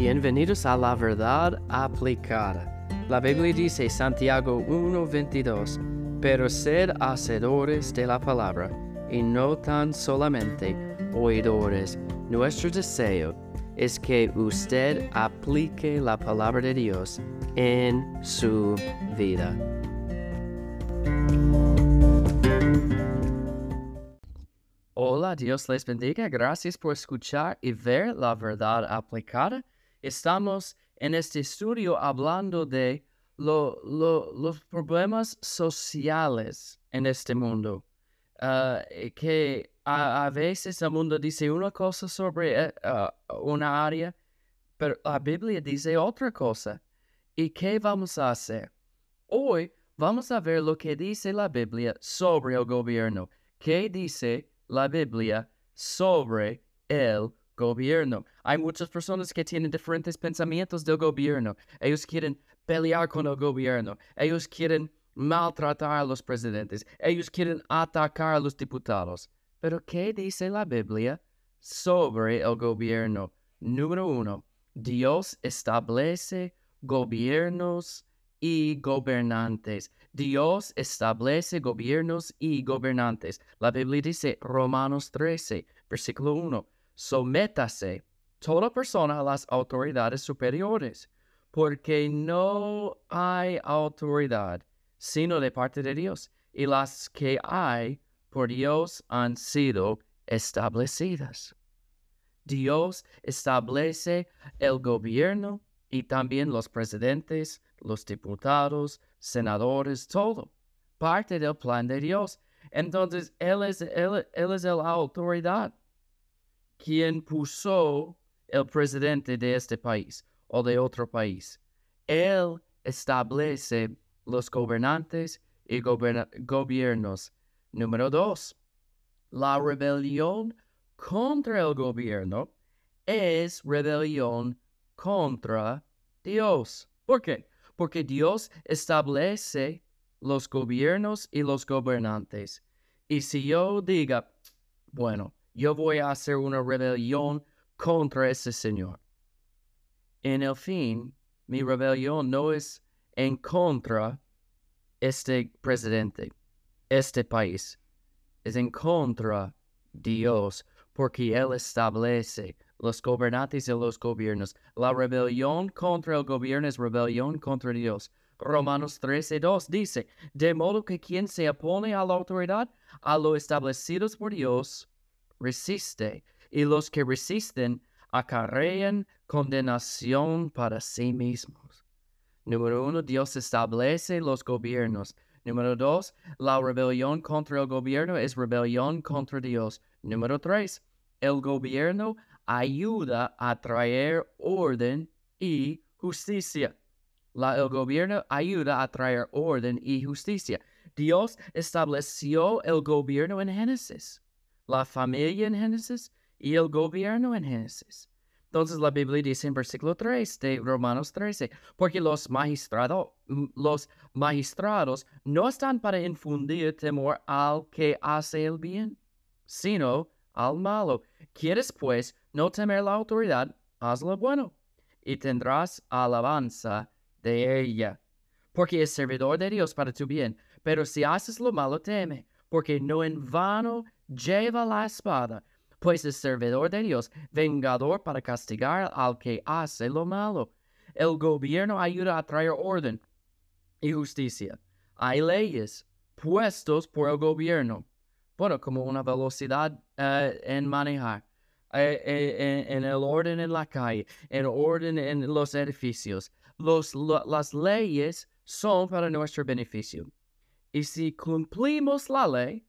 Bienvenidos a la verdad aplicada. La Biblia dice Santiago 1:22, pero sed hacedores de la palabra y no tan solamente oidores. Nuestro deseo es que usted aplique la palabra de Dios en su vida. Hola, Dios les bendiga. Gracias por escuchar y ver la verdad aplicada. Estamos en este estudio hablando de los problemas sociales en este mundo. Ah, que a, veces el mundo dice una cosa sobre eh, ah, una área, pero la Biblia dice otra cosa. ¿Y qué vamos a hacer? Hoy vamos a ver lo que dice la Biblia sobre el gobierno. ¿Qué dice la Biblia sobre el gobierno. Hay muchas personas que tienen diferentes pensamientos del gobierno. Ellos quieren pelear con el gobierno. Ellos quieren maltratar a los presidentes. Ellos quieren atacar a los diputados. Pero ¿qué dice la Biblia sobre el gobierno? Número uno, Dios establece gobiernos y gobernantes. Dios establece gobiernos y gobernantes. La Biblia dice, Romanos 13, versículo 1, sométase toda persona a las autoridades superiores, porque no hay autoridad sino de parte de Dios, y las que hay por Dios han sido establecidas. Dios establece el gobierno y también los presidentes, los diputados, senadores, todo. Parte del plan de Dios. Entonces, Él es, él, es la autoridad quien puso el presidente de este país o de otro país. Él establece los gobernantes y gobiernos. Número dos, la rebelión contra el gobierno es rebelión contra Dios. ¿Por qué? Porque Dios establece los gobiernos y los gobernantes. Y si yo diga, bueno, yo voy a hacer una rebelión contra ese Señor. En el fin, mi rebelión no es en contra este presidente, este país. Es en contra Dios, porque Él establece los gobernantes y los gobiernos. La rebelión contra el gobierno es rebelión contra Dios. Romanos 13, 2 dice, de modo que quien se opone a la autoridad, a lo establecidos por Dios, resiste, y los que resisten acarrean condenación para sí mismos. Número uno, Dios establece los gobiernos. Número dos, la rebelión contra el gobierno es rebelión contra Dios. Número tres, el gobierno ayuda a traer orden y justicia. La, el gobierno ayuda a traer orden y justicia. Dios estableció el gobierno en Génesis, la familia en Génesis y el gobierno en Génesis. Entonces la Biblia dice en versículo 3 de Romanos 13, porque los, magistrado, los magistrados no están para infundir temor al que hace el bien, sino al malo. ¿Quieres pues no temer la autoridad? Haz lo bueno y tendrás alabanza de ella. Porque es servidor de Dios para tu bien. Pero si haces lo malo, teme, porque no en vano lleva la espada, pues es servidor de Dios, vengador para castigar al que hace lo malo. El gobierno ayuda a traer orden y justicia. Hay leyes puestos por el gobierno bueno, como una velocidad eh, en manejar, eh, eh, en, el orden en la calle, en orden en los edificios. Los, las leyes son para nuestro beneficio. Y si cumplimos la ley,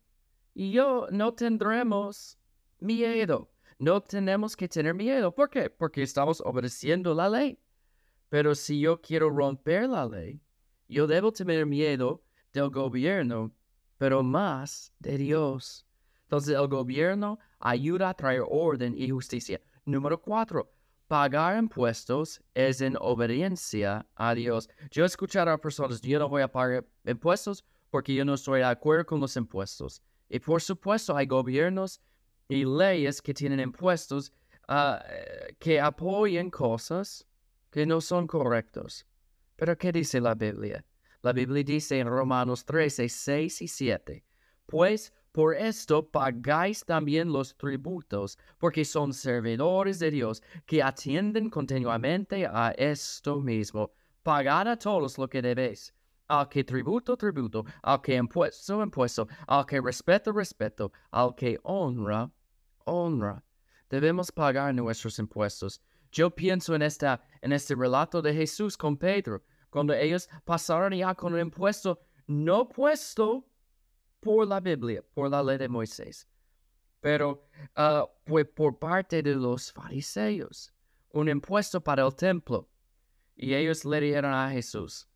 yo no tendremos miedo. No tenemos que tener miedo. ¿Por qué? Porque estamos obedeciendo la ley. Pero si yo quiero romper la ley, yo debo tener miedo del gobierno pero más de Dios. Entonces el gobierno ayuda a traer orden y justicia. Número cuatro, pagar impuestos es en obediencia a Dios. Yo he escuchado a personas, yo no voy a pagar impuestos porque yo no estoy de acuerdo con los impuestos. Y por supuesto hay gobiernos y leyes que tienen impuestos ah, que apoyen cosas que no son correctos. Pero ¿qué dice la Biblia? La Biblia dice en Romanos 13, 6 y 7, pues por esto pagáis también los tributos, porque son servidores de Dios que atienden continuamente a esto mismo. Pagad a todos lo que debéis. Al que tributo, tributo. Al que impuesto, impuesto. Al que respeto, respeto. Al que honra, honra. Debemos pagar nuestros impuestos. Yo pienso en, esta, en este relato de Jesús con Pedro, cuando ellos pasaron ya con el impuesto no puesto por la Biblia, por la ley de Moisés, pero uh, fue por parte de los fariseos, un impuesto para el templo. Y ellos le dijeron a Jesús,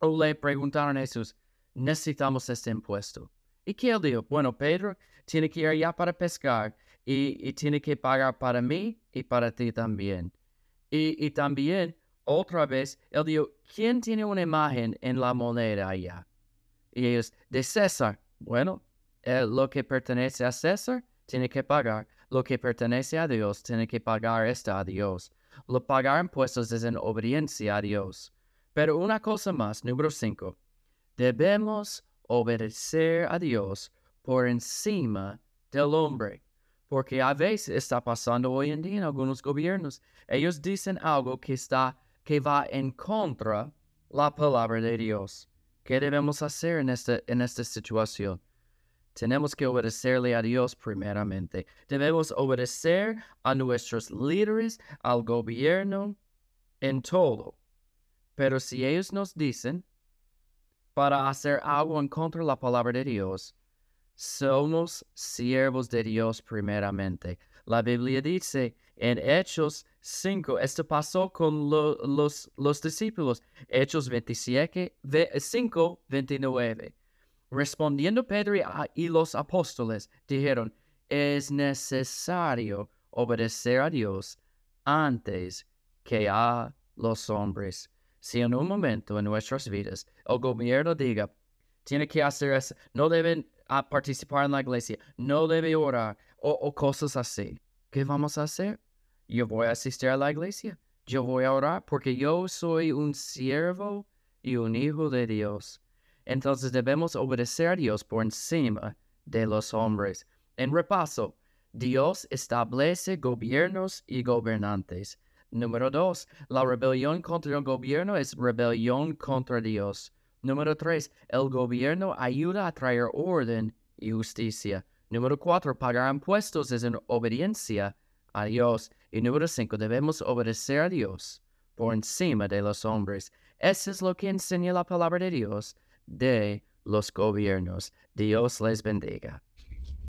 o le preguntaron a Jesús, necesitamos este impuesto. ¿Y qué él dijo? Bueno, Pedro tiene que ir allá para pescar y, tiene que pagar para mí y para ti también. Y, también, otra vez, él dijo, ¿quién tiene una imagen en la moneda allá? Y ellos, de César. Bueno, eh, lo que pertenece a César tiene que pagar. Lo que pertenece a Dios tiene que pagar esto a Dios. Lo pagar impuestos es en obediencia a Dios. Pero una cosa más, número 5. Debemos obedecer a Dios por encima del hombre. Porque a veces está pasando hoy en día en algunos gobiernos. Ellos dicen algo que está que va en contra la palabra de Dios. ¿Qué debemos hacer en, este, en esta situación? Tenemos que obedecerle a Dios primeramente. Debemos obedecer a nuestros líderes, al gobierno, en todo. Pero si ellos nos dicen para hacer algo en contra de la palabra de Dios, somos siervos de Dios primeramente. La Biblia dice en Hechos 5, esto pasó con los, los discípulos, Hechos 27, 5, 29. Respondiendo Pedro y los apóstoles, dijeron, es necesario obedecer a Dios antes que a los hombres. Si en un momento en nuestras vidas el gobierno diga, tiene que hacer eso, no deben ah, participar en la iglesia, no debe orar o cosas así, ¿qué vamos a hacer? Yo voy a asistir a la iglesia. Yo voy a orar porque yo soy un siervo y un hijo de Dios. Entonces debemos obedecer a Dios por encima de los hombres. En repaso, Dios establece gobiernos y gobernantes. Número dos, la rebelión contra el gobierno es rebelión contra Dios. Número tres, el gobierno ayuda a traer orden y justicia. Número cuatro, pagar impuestos es en obediencia a Dios. Y número cinco, debemos obedecer a Dios por encima de los hombres. Eso es lo que enseña la palabra de Dios de los gobiernos. Dios les bendiga.